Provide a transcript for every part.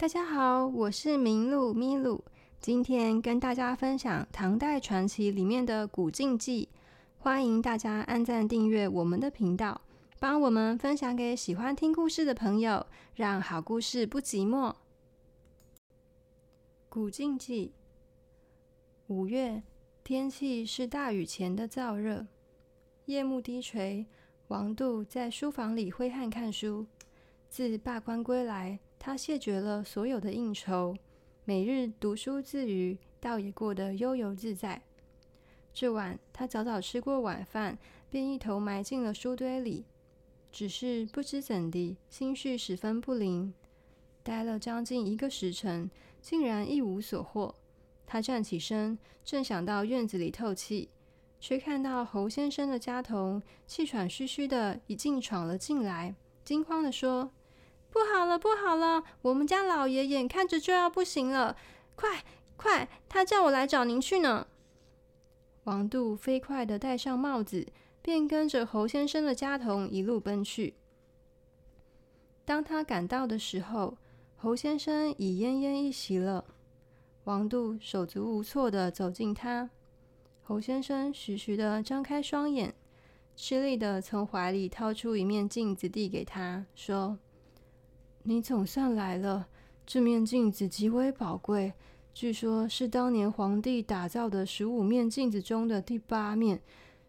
大家好，我是明露咪露，今天跟大家分享唐代传奇里面的《古镜记》，欢迎大家按赞订阅我们的频道，帮我们分享给喜欢听故事的朋友，让好故事不寂寞。《古镜记》五月，天气是大雨前的燥热，夜幕低垂，王度在书房里挥汗看书。自罢官归来。他谢绝了所有的应酬，每日读书自娱，倒也过得悠游自在。这晚，他早早吃过晚饭，便一头埋进了书堆里。只是不知怎的，心绪十分不宁。待了将近一个时辰，竟然一无所获。他站起身，正想到院子里透气，却看到侯先生的家童气喘吁吁的一进闯了进来，惊慌地说。不好了，不好了！我们家老爷眼看着就要不行了，快快，他叫我来找您去呢。王度飞快的戴上帽子，便跟着侯先生的家童一路奔去。当他赶到的时候，侯先生已奄奄一息了。王度手足无措的走近他，侯先生徐徐的张开双眼，吃力的从怀里掏出一面镜子递给他，说。你总算来了。这面镜子极为宝贵，据说是当年皇帝打造的十五面镜子中的第八面，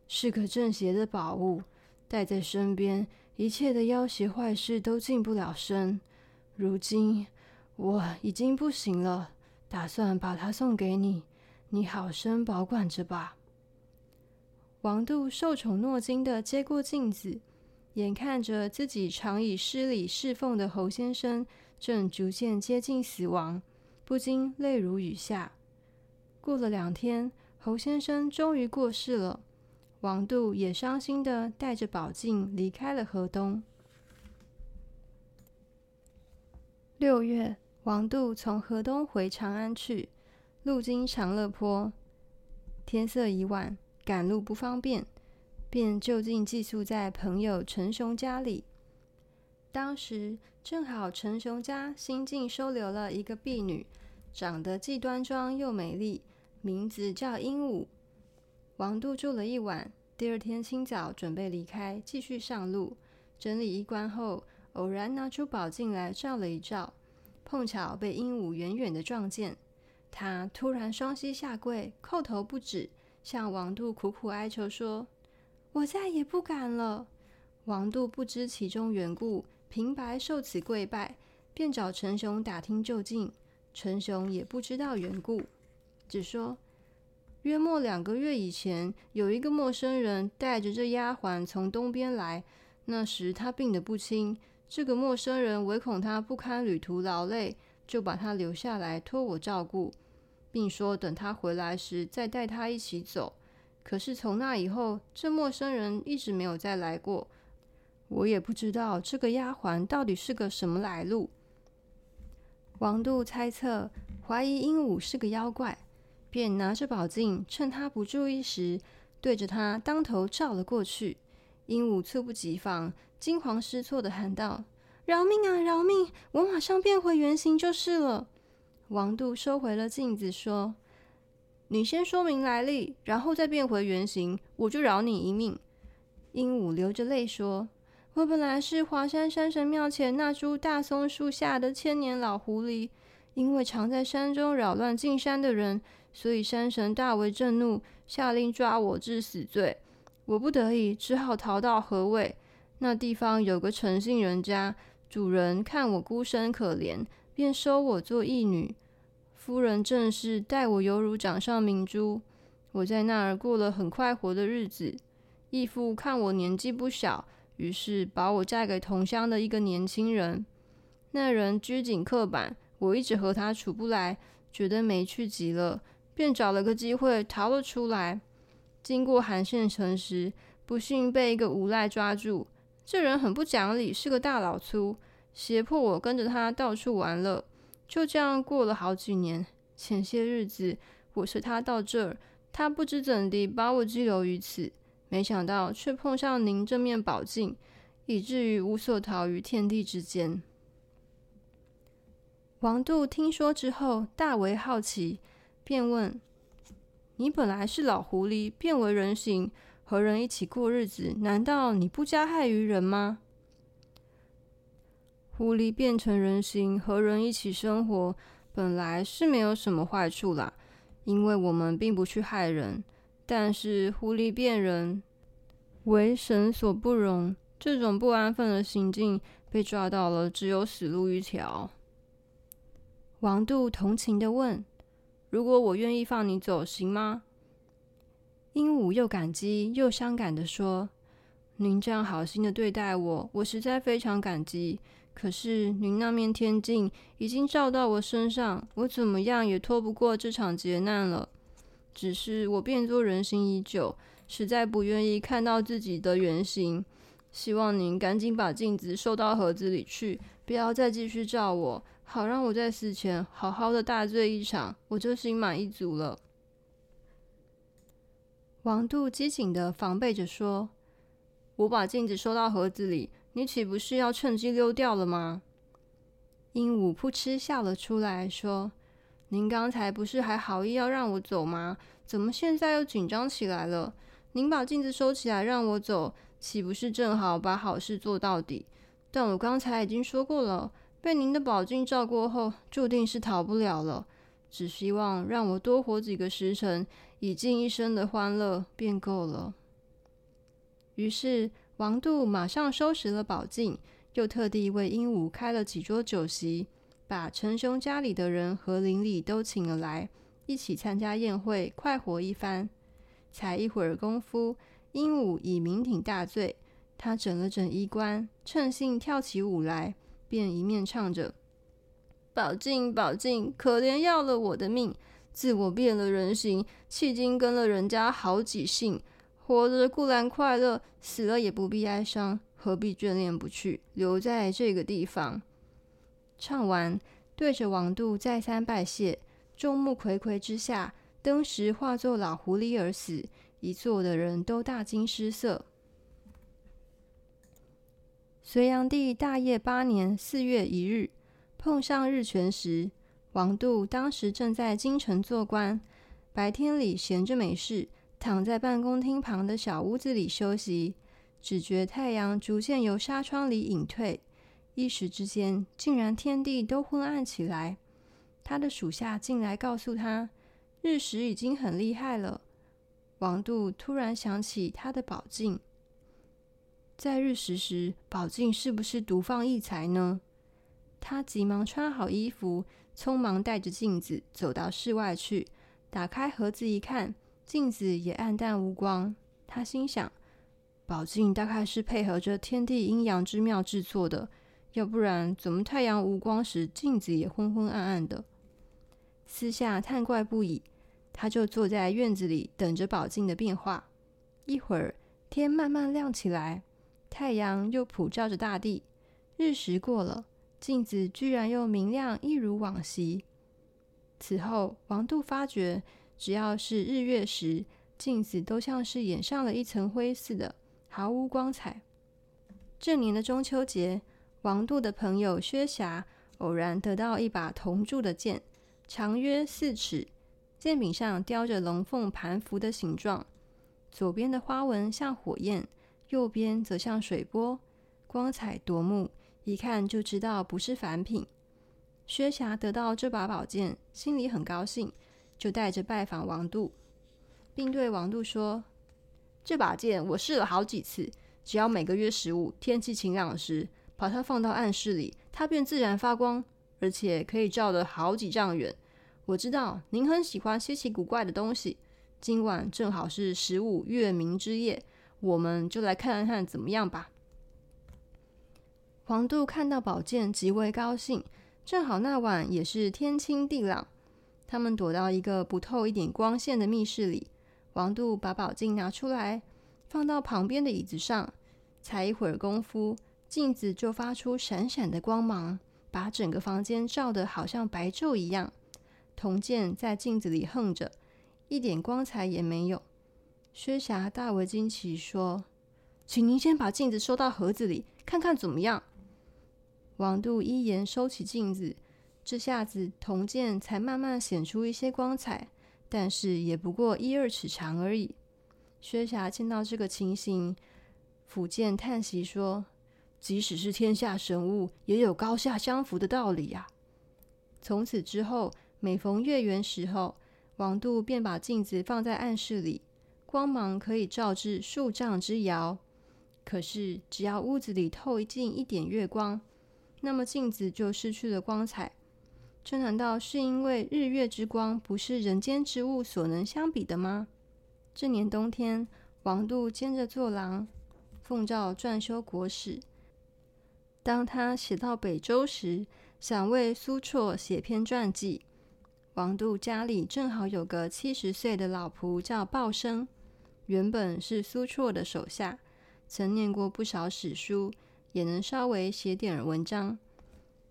是个正邪的宝物。带在身边，一切的妖邪坏事都近不了身。如今我已经不行了，打算把它送给你，你好生保管着吧。王度受宠若惊的接过镜子。眼看着自己常以失礼侍奉的侯先生正逐渐接近死亡，不禁泪如雨下。过了两天，侯先生终于过世了，王度也伤心的带着宝镜离开了河东。六月，王度从河东回长安去，路经长乐坡，天色已晚，赶路不方便。便就近寄宿在朋友陈雄家里。当时正好陈雄家新近收留了一个婢女，长得既端庄又美丽，名字叫鹦鹉。王度住了一晚，第二天清早准备离开，继续上路。整理衣冠后，偶然拿出宝镜来照了一照，碰巧被鹦鹉远远的撞见。他突然双膝下跪，叩头不止，向王度苦苦哀求说。我再也不敢了。王度不知其中缘故，平白受此跪拜，便找陈雄打听究竟。陈雄也不知道缘故，只说约莫两个月以前，有一个陌生人带着这丫鬟从东边来，那时他病得不轻，这个陌生人唯恐他不堪旅途劳累，就把他留下来托我照顾，并说等他回来时再带他一起走。可是从那以后，这陌生人一直没有再来过。我也不知道这个丫鬟到底是个什么来路。王度猜测，怀疑鹦鹉是个妖怪，便拿着宝镜，趁他不注意时，对着他当头照了过去。鹦鹉猝不及防，惊慌失措地喊道：“饶命啊，饶命！我马上变回原形就是了。”王度收回了镜子，说。你先说明来历，然后再变回原形，我就饶你一命。鹦鹉流着泪说：“我本来是华山山神庙前那株大松树下的千年老狐狸，因为常在山中扰乱进山的人，所以山神大为震怒，下令抓我治死罪。我不得已，只好逃到河尾。那地方有个陈姓人家，主人看我孤身可怜，便收我做义女。”夫人正是待我犹如掌上明珠，我在那儿过了很快活的日子。义父看我年纪不小，于是把我嫁给同乡的一个年轻人。那人拘谨刻板，我一直和他处不来，觉得没趣极了，便找了个机会逃了出来。经过韩县城时，不幸被一个无赖抓住。这人很不讲理，是个大老粗，胁迫我跟着他到处玩乐。就这样过了好几年。前些日子，我随他到这儿，他不知怎地把我拘留于此，没想到却碰上您这面宝镜，以至于无所逃于天地之间。王度听说之后，大为好奇，便问：“你本来是老狐狸，变为人形，和人一起过日子，难道你不加害于人吗？”狐狸变成人形，和人一起生活，本来是没有什么坏处啦，因为我们并不去害人。但是狐狸变人，为神所不容，这种不安分的行径被抓到了，只有死路一条。王度同情地问：“如果我愿意放你走，行吗？”鹦鹉又感激又伤感地说：“您这样好心的对待我，我实在非常感激。”可是，您那面天镜已经照到我身上，我怎么样也脱不过这场劫难了。只是我变作人形已久，实在不愿意看到自己的原形。希望您赶紧把镜子收到盒子里去，不要再继续照我，好让我在死前好好的大醉一场，我就心满意足了。王度机警的防备着说：“我把镜子收到盒子里。”你岂不是要趁机溜掉了吗？鹦鹉扑哧笑了出来，说：“您刚才不是还好意要让我走吗？怎么现在又紧张起来了？您把镜子收起来让我走，岂不是正好把好事做到底？但我刚才已经说过了，被您的宝镜照过后，注定是逃不了了。只希望让我多活几个时辰，以尽一生的欢乐便够了。”于是。王度马上收拾了宝镜，又特地为鹦鹉开了几桌酒席，把陈兄家里的人和邻里都请了来，一起参加宴会，快活一番。才一会儿功夫，鹦鹉已酩酊大醉，他整了整衣冠，趁兴跳起舞来，便一面唱着：“宝镜，宝镜，可怜要了我的命，自我变了人形，迄今跟了人家好几姓。”活着固然快乐，死了也不必哀伤，何必眷恋不去，留在这个地方？唱完，对着王度再三拜谢。众目睽睽之下，登时化作老狐狸而死，一座的人都大惊失色。隋炀帝大业八年四月一日，碰上日全食，王度当时正在京城做官，白天里闲着没事。躺在办公厅旁的小屋子里休息，只觉太阳逐渐由纱窗里隐退，一时之间，竟然天地都昏暗起来。他的属下进来告诉他，日食已经很厉害了。王度突然想起他的宝镜，在日食时，宝镜是不是独放异彩呢？他急忙穿好衣服，匆忙带着镜子走到室外去，打开盒子一看。镜子也暗淡无光，他心想：宝镜大概是配合着天地阴阳之妙制作的，要不然怎么太阳无光时镜子也昏昏暗暗的？私下叹怪不已，他就坐在院子里等着宝镜的变化。一会儿天慢慢亮起来，太阳又普照着大地，日食过了，镜子居然又明亮一如往昔。此后，王度发觉。只要是日月时，镜子都像是掩上了一层灰似的，毫无光彩。这年的中秋节，王度的朋友薛霞偶然得到一把铜铸的剑，长约四尺，剑柄上雕着龙凤盘符的形状，左边的花纹像火焰，右边则像水波，光彩夺目，一看就知道不是凡品。薛霞得到这把宝剑，心里很高兴。就带着拜访王度，并对王度说：“这把剑我试了好几次，只要每个月十五天气晴朗时，把它放到暗室里，它便自然发光，而且可以照得好几丈远。我知道您很喜欢稀奇古怪的东西，今晚正好是十五月明之夜，我们就来看看怎么样吧。”王度看到宝剑极为高兴，正好那晚也是天清地朗。他们躲到一个不透一点光线的密室里。王度把宝镜拿出来，放到旁边的椅子上。才一会儿功夫，镜子就发出闪闪的光芒，把整个房间照得好像白昼一样。铜剑在镜子里横着，一点光彩也没有。薛霞大为惊奇，说：“请您先把镜子收到盒子里，看看怎么样。”王度依言收起镜子。这下子铜剑才慢慢显出一些光彩，但是也不过一二尺长而已。薛霞见到这个情形，抚剑叹息说：“即使是天下神物，也有高下相符的道理呀。”从此之后，每逢月圆时候，王度便把镜子放在暗室里，光芒可以照至数丈之遥。可是，只要屋子里透进一点月光，那么镜子就失去了光彩。这难道是因为日月之光不是人间之物所能相比的吗？这年冬天，王度兼着作郎，奉诏撰修国史。当他写到北周时，想为苏绰写篇传记。王度家里正好有个七十岁的老仆叫鲍生，原本是苏绰的手下，曾念过不少史书，也能稍微写点文章。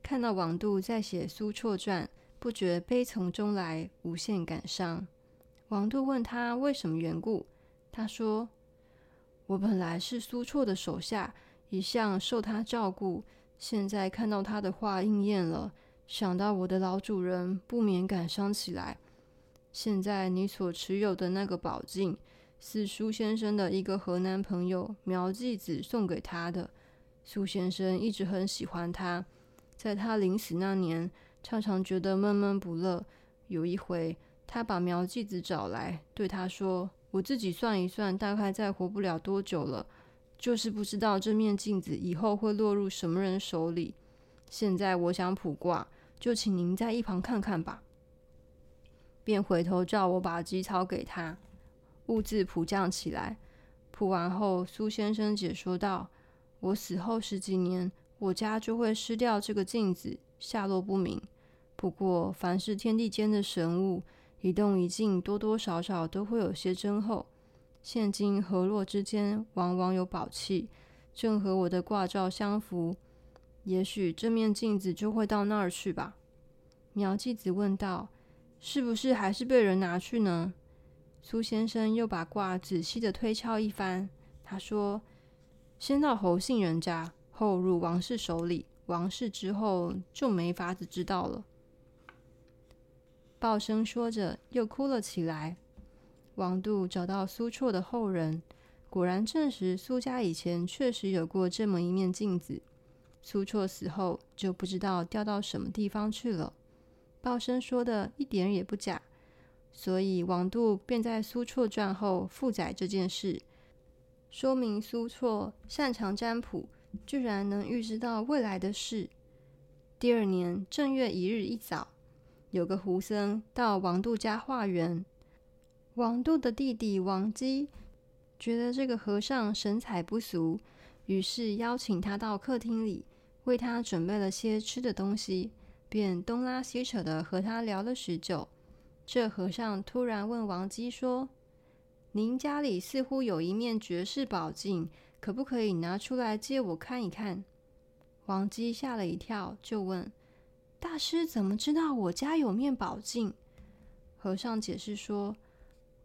看到王度在写苏绰传，不觉悲从中来，无限感伤。王度问他为什么缘故，他说：“我本来是苏绰的手下，一向受他照顾，现在看到他的话应验了，想到我的老主人，不免感伤起来。现在你所持有的那个宝镜，是苏先生的一个河南朋友苗继子送给他的。苏先生一直很喜欢他，在他临死那年，常常觉得闷闷不乐。有一回。”他把苗继子找来，对他说：“我自己算一算，大概再活不了多久了。就是不知道这面镜子以后会落入什么人手里。现在我想卜卦，就请您在一旁看看吧。”便回头叫我把吉草给他，兀自卜将起来。卜完后，苏先生解说道：“我死后十几年，我家就会失掉这个镜子，下落不明。不过，凡是天地间的神物。”一动一静，多多少少都会有些征候。现今河洛之间，往往有宝器，正和我的卦照相符。也许这面镜子就会到那儿去吧。苗继子问道：“是不是还是被人拿去呢？”苏先生又把卦仔细的推敲一番。他说：“先到侯姓人家，后入王氏手里。王氏之后，就没法子知道了。”鲍生说着，又哭了起来。王度找到苏绰的后人，果然证实苏家以前确实有过这么一面镜子。苏绰死后，就不知道掉到什么地方去了。鲍生说的一点也不假，所以王度便在苏绰传后附载这件事，说明苏绰擅长占卜，居然能预知到未来的事。第二年正月一日一早。有个胡僧到王度家化缘，王度的弟弟王基觉得这个和尚神采不俗，于是邀请他到客厅里，为他准备了些吃的东西，便东拉西扯的和他聊了许久。这和尚突然问王基说：“您家里似乎有一面绝世宝镜，可不可以拿出来借我看一看？”王姬吓了一跳，就问。大师怎么知道我家有面宝镜？和尚解释说：“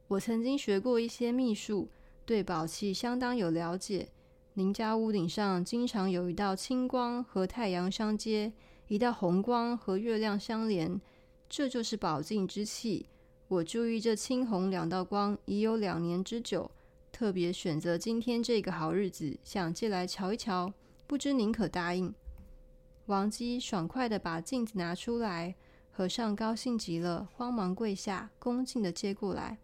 我曾经学过一些秘术，对宝器相当有了解。您家屋顶上经常有一道青光和太阳相接，一道红光和月亮相连，这就是宝镜之气。我注意这青红两道光已有两年之久，特别选择今天这个好日子，想借来瞧一瞧，不知您可答应？”王姬爽快的把镜子拿出来，和尚高兴极了，慌忙跪下，恭敬的接过来，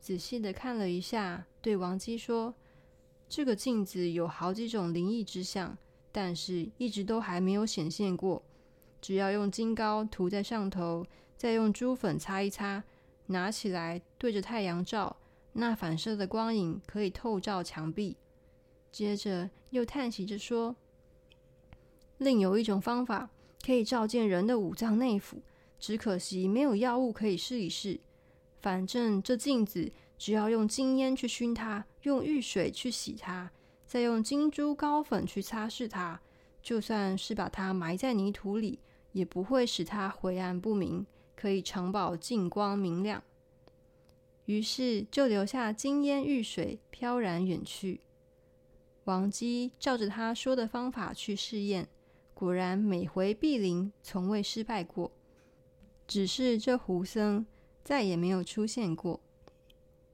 仔细的看了一下，对王姬说：“这个镜子有好几种灵异之相，但是一直都还没有显现过。只要用金膏涂在上头，再用珠粉擦一擦，拿起来对着太阳照，那反射的光影可以透照墙壁。”接着又叹息着说。另有一种方法，可以照见人的五脏内腑，只可惜没有药物可以试一试。反正这镜子，只要用金烟去熏它，用浴水去洗它，再用金珠膏粉去擦拭它，就算是把它埋在泥土里，也不会使它晦暗不明，可以长保净光明亮。于是就留下金烟玉水，飘然远去。王基照着他说的方法去试验。果然每回必灵，从未失败过。只是这胡僧再也没有出现过。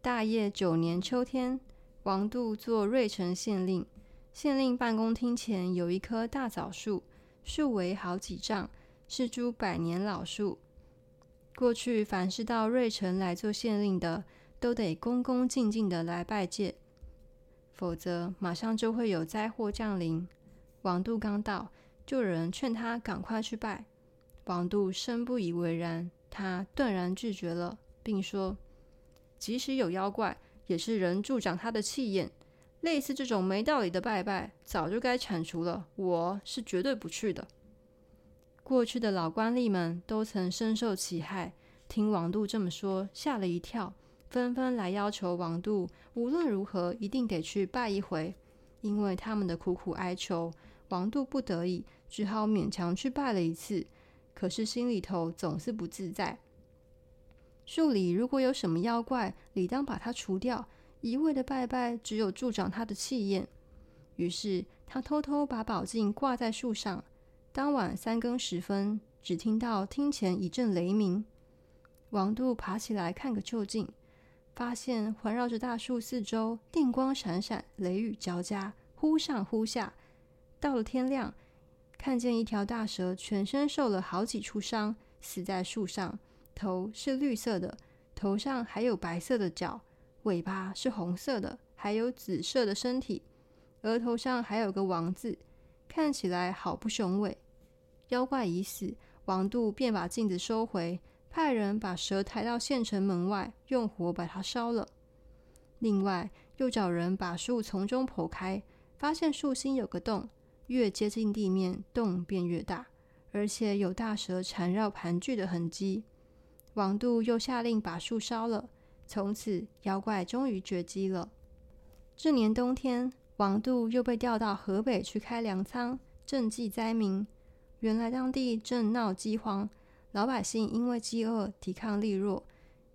大业九年秋天，王度做芮城县令，县令办公厅前有一棵大枣树，树围好几丈，是株百年老树。过去凡是到芮城来做县令的，都得恭恭敬敬的来拜见，否则马上就会有灾祸降临。王度刚到，就有人劝他赶快去拜。王度深不以为然，他断然拒绝了，并说：“即使有妖怪，也是人助长他的气焰。类似这种没道理的拜拜，早就该铲除了。我是绝对不去的。”过去的老官吏们都曾深受其害，听王度这么说，吓了一跳，纷纷来要求王度无论如何一定得去拜一回。因为他们的苦苦哀求，王度不得已只好勉强去拜了一次。可是心里头总是不自在。树里如果有什么妖怪，理当把它除掉。一味的拜拜，只有助长他的气焰。于是他偷偷把宝镜挂在树上。当晚三更时分，只听到厅前一阵雷鸣。王度爬起来看个究竟，发现环绕着大树四周电光闪闪，雷雨交加，忽上忽下。到了天亮，看见一条大蛇全身受了好几处伤，死在树上，头是绿色的，头上还有白色的角，尾巴是红色的，还有紫色的身体，额头上还有个王字，看起来好不雄伟。妖怪已死，王度便把镜子收回，派人把蛇抬到县城门外，用火把它烧了。另外，又找人把树从中剖开，发现树心有个洞，越接近地面，洞便越大，而且有大蛇缠绕盘踞的痕迹。王度又下令把树烧了，从此妖怪终于绝迹了。这年冬天，王度又被调到河北去开粮仓，赈济灾民。原来当地正闹饥荒，老百姓因为饥饿抵抗力弱，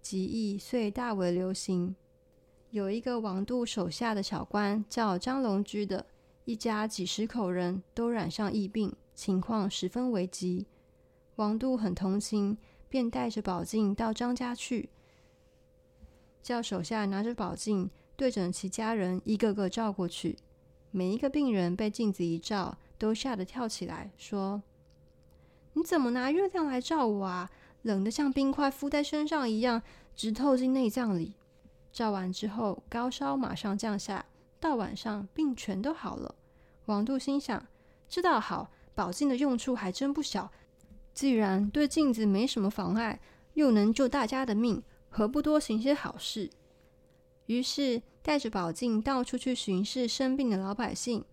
疾疫遂大为流行。有一个王度手下的小官叫张龙居的，一家几十口人都染上疫病，情况十分危急。王度很同情，便带着宝镜到张家去，叫手下拿着宝镜对准其家人一个个照过去。每一个病人被镜子一照，都吓得跳起来，说。你怎么拿月亮来照我啊？冷得像冰块敷在身上一样，直透进内脏里。照完之后，高烧马上降下，到晚上病全都好了。王度心想：这倒好，宝镜的用处还真不小。既然对镜子没什么妨碍，又能救大家的命，何不多行些好事？于是带着宝镜到处去巡视生病的老百姓。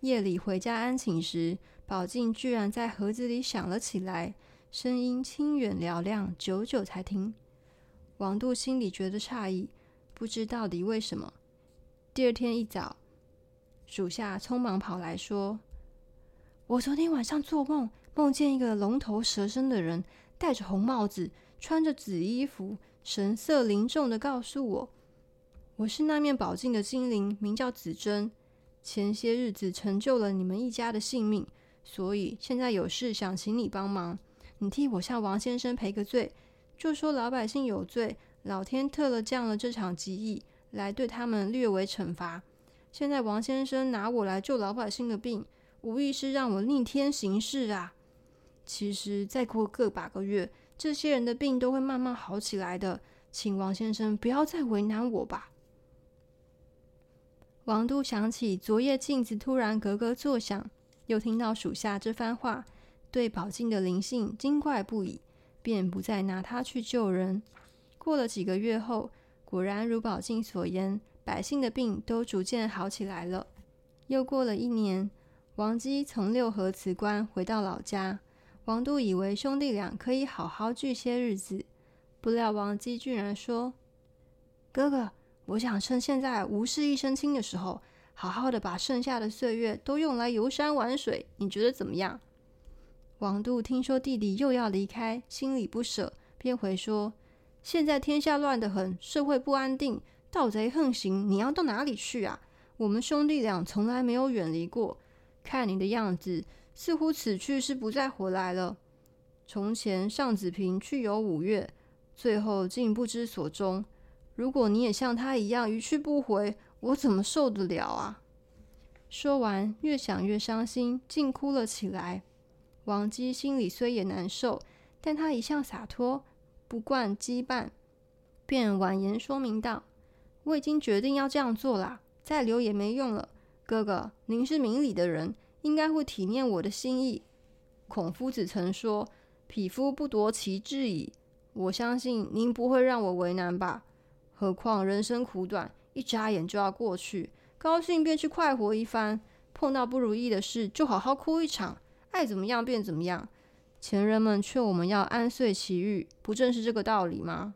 夜里回家安寝时，宝镜居然在盒子里响了起来，声音清远嘹亮，久久才停。王度心里觉得诧异，不知到底为什么。第二天一早，属下匆忙跑来说：“我昨天晚上做梦，梦见一个龙头蛇身的人，戴着红帽子，穿着紫衣服，神色凝重地告诉我，我是那面宝镜的精灵，名叫紫珍，前些日子成就了你们一家的性命。”所以现在有事想请你帮忙，你替我向王先生赔个罪，就说老百姓有罪，老天特了降了这场疾疫来对他们略为惩罚。现在王先生拿我来救老百姓的病，无疑是让我逆天行事啊！其实再过个把个月，这些人的病都会慢慢好起来的，请王先生不要再为难我吧。王度想起昨夜镜子突然咯咯作响。又听到属下这番话，对宝镜的灵性惊怪不已，便不再拿它去救人。过了几个月后，果然如宝镜所言，百姓的病都逐渐好起来了。又过了一年，王姬从六合辞官回到老家，王度以为兄弟俩可以好好聚些日子，不料王姬居然说：“哥哥，我想趁现在无事一身轻的时候。”好好的把剩下的岁月都用来游山玩水，你觉得怎么样？王度听说弟弟又要离开，心里不舍，便回说：“现在天下乱得很，社会不安定，盗贼横行，你要到哪里去啊？我们兄弟俩从来没有远离过，看你的样子，似乎此去是不再回来了。从前尚子平去游五岳，最后竟不知所终。如果你也像他一样一去不回，我怎么受得了啊？”说完，越想越伤心，竟哭了起来。王姬心里虽也难受，但他一向洒脱，不惯羁绊，便婉言说明道：“我已经决定要这样做了，再留也没用了。哥哥，您是明理的人，应该会体念我的心意。孔夫子曾说：‘匹夫不夺其志矣。’我相信您不会让我为难吧？何况人生苦短，一眨眼就要过去。”高兴便去快活一番，碰到不如意的事就好好哭一场，爱怎么样便怎么样。前人们劝我们要安睡其欲，不正是这个道理吗？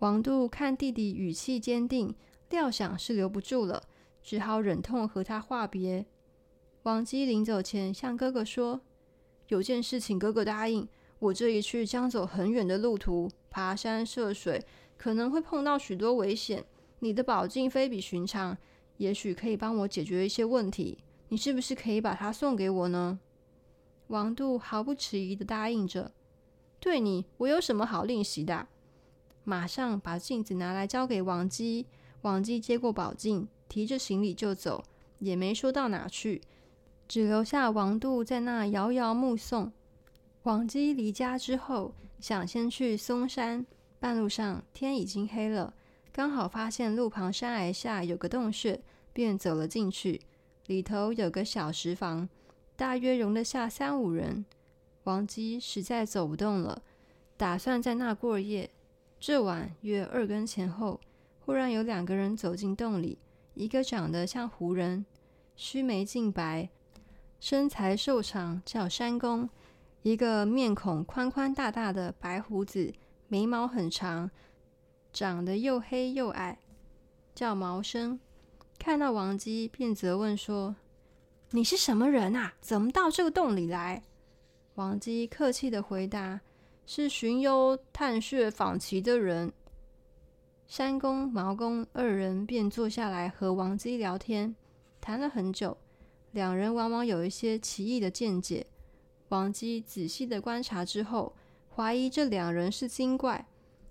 王度看弟弟语气坚定，料想是留不住了，只好忍痛和他话别。王姬临走前向哥哥说：“有件事请哥哥答应，我这一去将走很远的路途，爬山涉水，可能会碰到许多危险。”你的宝镜非比寻常，也许可以帮我解决一些问题。你是不是可以把它送给我呢？王度毫不迟疑的答应着。对你，我有什么好吝惜的？马上把镜子拿来交给王姬。王姬接过宝镜，提着行李就走，也没说到哪去，只留下王度在那遥遥目送。王姬离家之后，想先去嵩山，半路上天已经黑了。刚好发现路旁山崖下有个洞穴，便走了进去。里头有个小石房，大约容得下三五人。王姬实在走不动了，打算在那过夜。这晚约二更前后，忽然有两个人走进洞里，一个长得像胡人，须眉净白，身材瘦长，叫山公；一个面孔宽宽大大的白胡子，眉毛很长。长得又黑又矮，叫毛生。看到王姬，便责问说：“你是什么人啊？怎么到这个洞里来？”王姬客气地回答：“是寻幽探穴访奇的人。”山公、毛公二人便坐下来和王姬聊天，谈了很久。两人往往有一些奇异的见解。王姬仔细地观察之后，怀疑这两人是精怪。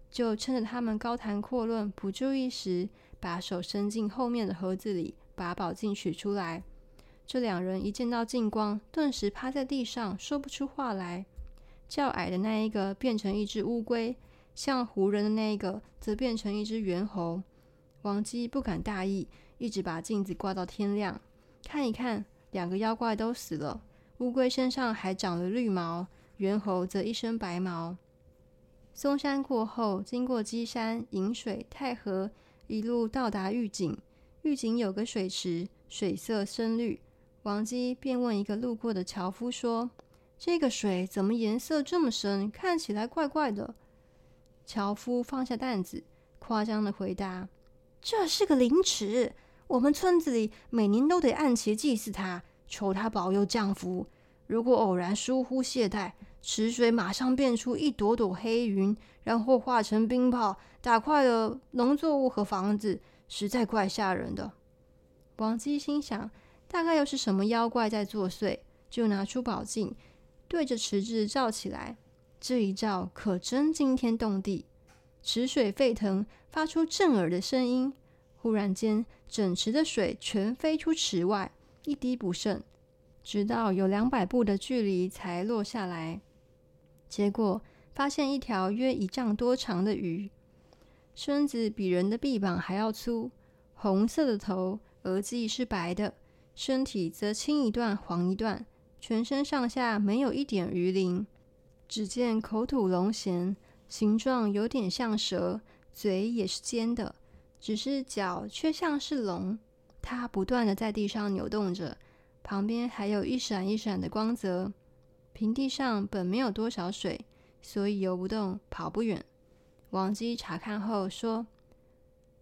就趁着他们高谈阔论、不注意时，把手伸进后面的盒子里，把宝镜取出来。这两人一见到镜光，顿时趴在地上，说不出话来。较矮的那一个变成一只乌龟，像胡人的那一个则变成一只猿猴。王姬不敢大意，一直把镜子挂到天亮，看一看，两个妖怪都死了。乌龟身上还长了绿毛，猿猴则一身白毛。嵩山过后，经过稽山、银水、太和，一路到达玉井。玉井有个水池，水色深绿。王姬便问一个路过的樵夫说：“这个水怎么颜色这么深？看起来怪怪的。”樵夫放下担子，夸张的回答：“这是个灵池，我们村子里每年都得按期祭祀它，求它保佑降福。如果偶然疏忽懈怠，”池水马上变出一朵朵黑云，然后化成冰雹，打坏了农作物和房子，实在怪吓人的。王姬心想，大概又是什么妖怪在作祟，就拿出宝镜，对着池子照起来。这一照可真惊天动地，池水沸腾，发出震耳的声音。忽然间，整池的水全飞出池外，一滴不剩，直到有两百步的距离才落下来。结果发现一条约一丈多长的鱼，身子比人的臂膀还要粗，红色的头，额际是白的，身体则青一段黄一段，全身上下没有一点鱼鳞。只见口吐龙涎，形状有点像蛇，嘴也是尖的，只是脚却像是龙。它不断的在地上扭动着，旁边还有一闪一闪的光泽。平地上本没有多少水，所以游不动，跑不远。王姬查看后说：“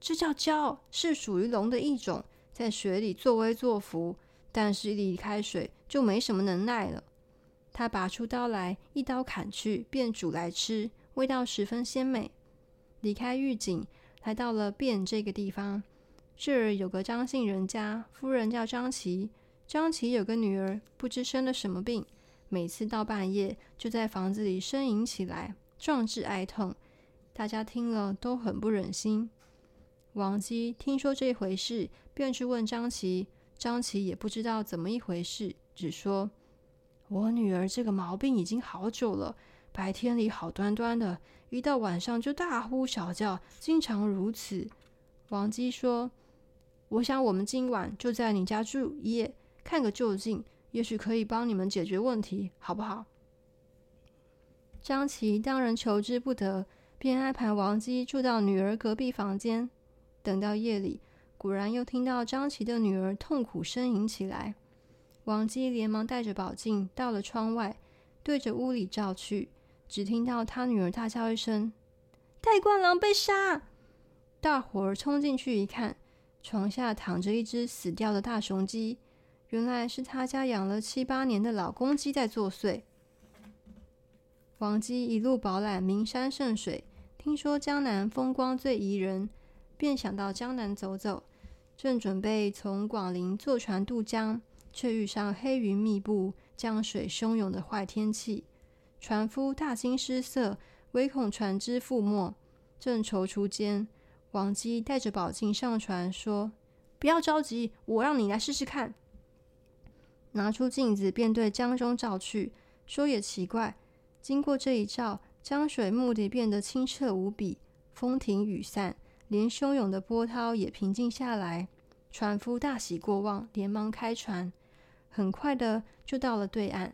这叫蛟，是属于龙的一种，在水里作威作福，但是离开水就没什么能耐了。”他拔出刀来，一刀砍去，便煮来吃，味道十分鲜美。离开玉井，来到了汴这个地方，这儿有个张姓人家，夫人叫张琪。张琪有个女儿，不知生了什么病。每次到半夜就在房子里呻吟起来，壮志哀痛。大家听了都很不忍心。王姬听说这回事，便去问张琪。张琪也不知道怎么一回事，只说：“我女儿这个毛病已经好久了，白天里好端端的，一到晚上就大呼小叫，经常如此。”王姬说：“我想我们今晚就在你家住一夜，看个究竟，也许可以帮你们解决问题，好不好？”张琪当然求之不得，便安排王姬住到女儿隔壁房间。等到夜里，果然又听到张琪的女儿痛苦呻吟起来。王姬连忙带着宝镜到了窗外，对着屋里照去，只听到他女儿大叫一声：“戴冠郎被杀！”大伙儿冲进去一看，床下躺着一只死掉的大雄鸡，原来是他家养了七八年的老公鸡在作祟。王姬一路饱览名山胜水，听说江南风光最宜人。便想到江南走走，正准备从广陵坐船渡江，却遇上黑云密布、江水汹涌的坏天气。船夫大惊失色，唯恐船只覆没，正踌躇间，王姬带着宝镜上船，说：“不要着急，我让你来试试看。”拿出镜子，便对江中照去，说也奇怪，经过这一照，江水目的变得清澈无比，风停雨散。连汹涌的波涛也平静下来，船夫大喜过望，连忙开船，很快的就到了对岸。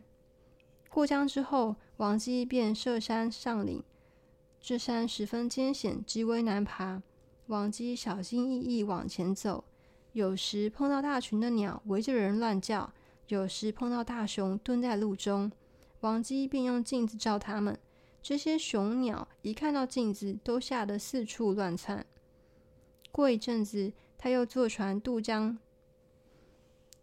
过江之后，王姬便涉山上岭，这山十分艰险，极为难爬。王姬小心翼翼往前走，有时碰到大群的鸟围着人乱叫，有时碰到大熊蹲在路中，王姬便用镜子照它们。这些熊鸟一看到镜子，都吓得四处乱窜。过一阵子，他又坐船渡江。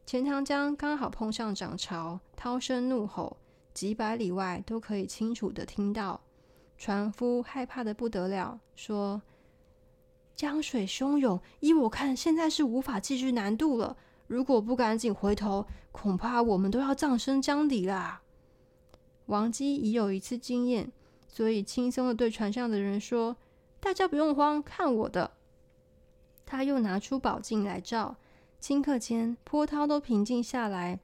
钱塘江刚好碰上涨潮，涛声怒吼，几百里外都可以清楚地听到。船夫害怕得不得了，说：“江水汹涌，依我看，现在是无法继续南渡了。如果不赶紧回头，恐怕我们都要葬身江底啦。”王姬已有一次经验，所以轻松的对船上的人说：“大家不用慌，看我的。”他又拿出宝镜来照，顷刻间波涛都平静下来，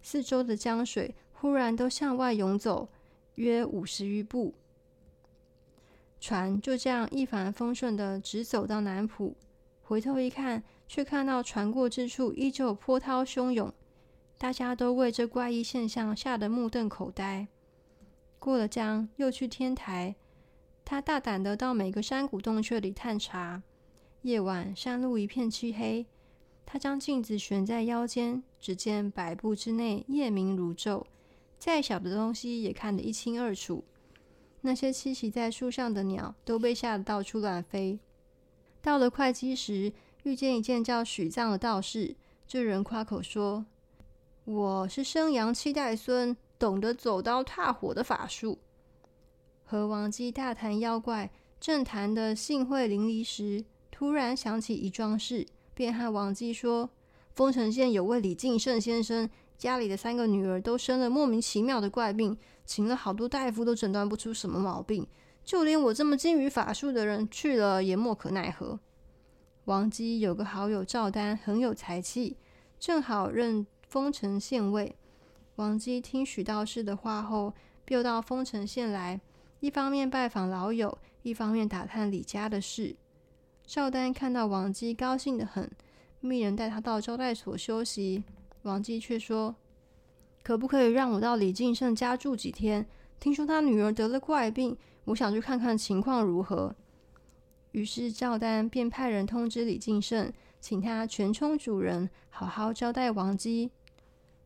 四周的江水忽然都向外涌走，约五十余步，船就这样一帆风顺的直走到南浦。回头一看，却看到船过之处依旧波涛汹涌，大家都为这怪异现象吓得目瞪口呆。过了江，又去天台，他大胆的到每个山谷洞穴里探查。夜晚，山路一片漆黑。他将镜子悬在腰间，只见百步之内夜明如昼，再小的东西也看得一清二楚。那些栖息在树上的鸟都被吓得到处乱飞。到了会稽时，遇见一件叫许藏的道士。这人夸口说：“我是生阳七代孙，懂得走刀踏火的法术。”和王姬大谈妖怪，正谈得兴会淋漓时，突然想起一桩事，便和王姬说：“丰城县有位李敬胜先生，家里的三个女儿都生了莫名其妙的怪病，请了好多大夫都诊断不出什么毛病，就连我这么精于法术的人去了也莫可奈何。”王姬有个好友赵丹，很有才气，正好任丰城县尉。王姬听许道士的话后，便到丰城县来，一方面拜访老友，一方面打探李家的事。赵丹看到王姬高兴得很，命人带他到招待所休息。王姬却说：“可不可以让我到李敬胜家住几天？听说他女儿得了怪病，我想去看看情况如何。”于是赵丹便派人通知李敬胜，请他全充主人，好好招待王姬。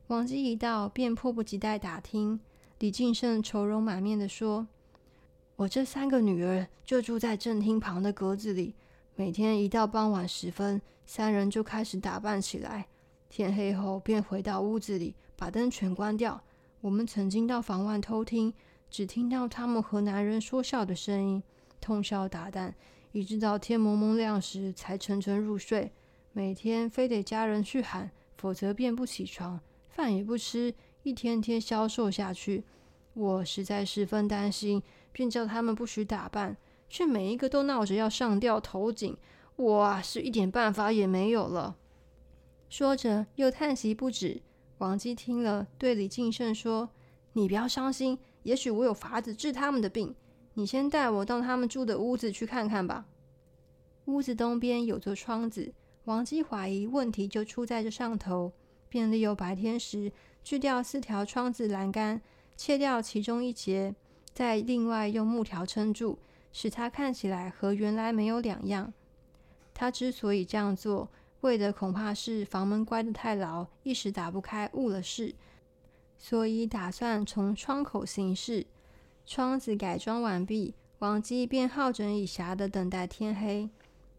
王姬一到，便迫不及待打听。李敬胜愁容满面地说：“我这三个女儿就住在正厅旁的阁子里。”每天一到傍晚时分，三人就开始打扮起来。天黑后便回到屋子里，把灯全关掉。我们曾经到房外偷听，只听到他们和男人说笑的声音，通宵达旦，一直到天蒙蒙亮时才沉沉入睡。每天非得家人去喊，否则便不起床，饭也不吃，一天天消瘦下去。我实在十分担心，便叫他们不许打扮，却每一个都闹着要上吊头颈，我是一点办法也没有了。说着又叹息不止。王姬听了，对李敬慎说：“你不要伤心，也许我有法子治他们的病。你先带我到他们住的屋子去看看吧。”屋子东边有座窗子，王姬怀疑问题就出在这上头，便利用白天时锯掉四条窗子栏杆，切掉其中一截，再另外用木条撑住，使它看起来和原来没有两样。他之所以这样做，为的恐怕是房门关得太牢，一时打不开，误了事，所以打算从窗口行事。窗子改装完毕，王姬便好整以暇的等待天黑。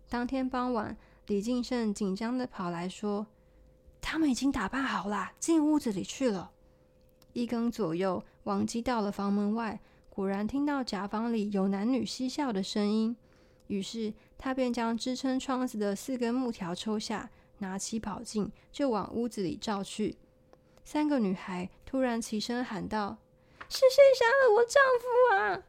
当天傍晚，李敬慎紧张的跑来说：“他们已经打扮好了，进屋子里去了。”一更左右，王姬到了房门外，果然听到夹房里有男女嬉笑的声音。于是他便将支撑窗子的四根木条抽下，拿起宝镜就往屋子里照去。三个女孩突然齐声喊道：“是谁杀了我丈夫啊？”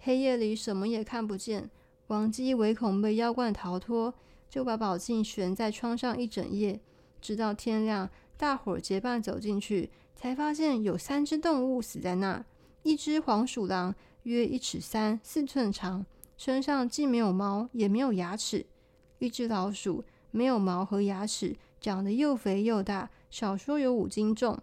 黑夜里什么也看不见，王姬唯恐被妖怪逃脱，就把宝镜悬在窗上一整夜，直到天亮。大伙结伴走进去，才发现有三只动物死在那儿：一只黄鼠狼，约一尺三四寸长。身上既没有毛，也没有牙齿。一只老鼠没有毛和牙齿，长得又肥又大，少说有五斤重。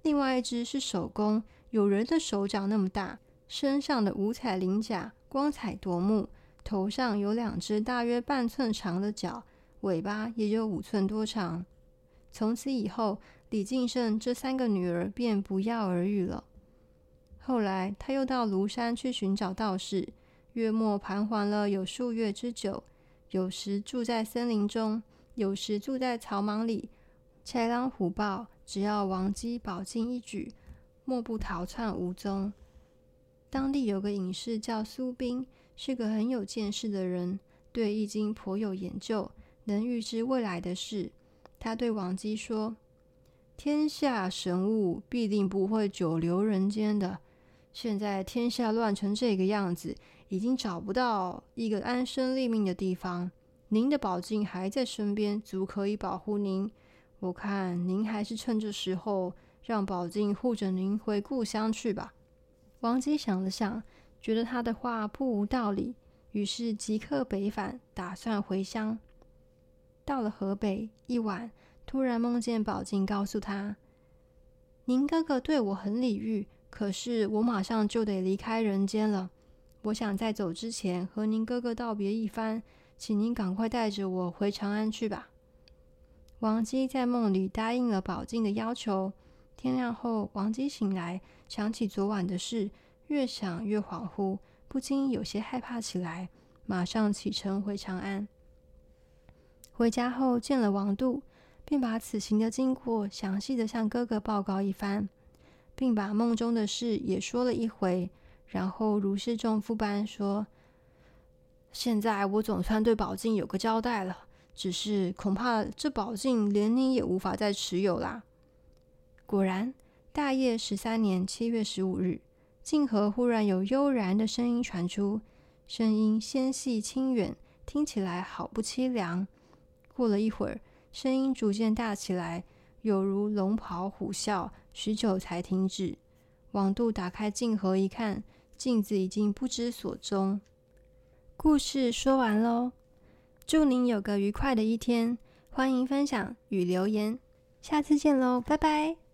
另外一只是守宫，有人的手掌那么大，身上的五彩鳞甲光彩夺目，头上有两只大约半寸长的角，尾巴也有五寸多长。从此以后，李敬慎这三个女儿便不药而愈了。后来他又到庐山去寻找道士。月末盘桓了有数月之久，有时住在森林中，有时住在草莽里。豺狼虎豹，只要王姬宝镜一举，莫不逃窜无踪。当地有个隐士叫苏彬，是个很有见识的人，对易经颇有研究，能预知未来的事。他对王姬说：“天下神物必定不会久留人间的。现在天下乱成这个样子。”已经找不到一个安身立命的地方。您的宝镜还在身边，足可以保护您。我看您还是趁这时候让宝镜护着您回故乡去吧。王姬想了想，觉得他的话不无道理，于是即刻北返，打算回乡。到了河北，一晚突然梦见宝镜，告诉他：“您哥哥对我很礼遇，可是我马上就得离开人间了。”我想在走之前和您哥哥道别一番，请您赶快带着我回长安去吧。王姬在梦里答应了宝镜的要求。天亮后，王姬醒来，想起昨晚的事，越想越恍惚，不禁有些害怕起来，马上启程回长安。回家后见了王度，便把此行的经过详细的向哥哥报告一番，并把梦中的事也说了一回。然后如释重负般说：“现在我总算对宝镜有个交代了，只是恐怕这宝镜连你也无法再持有啦。”果然，大业十三年七月十五日，镜河忽然有悠然的声音传出，声音纤细清远，听起来好不凄凉。过了一会儿，声音逐渐大起来，有如龙咆虎啸，许久才停止。王度打开镜盒一看。镜子已经不知所踪。故事说完喽，祝您有个愉快的一天，欢迎分享与留言，下次见喽，拜拜。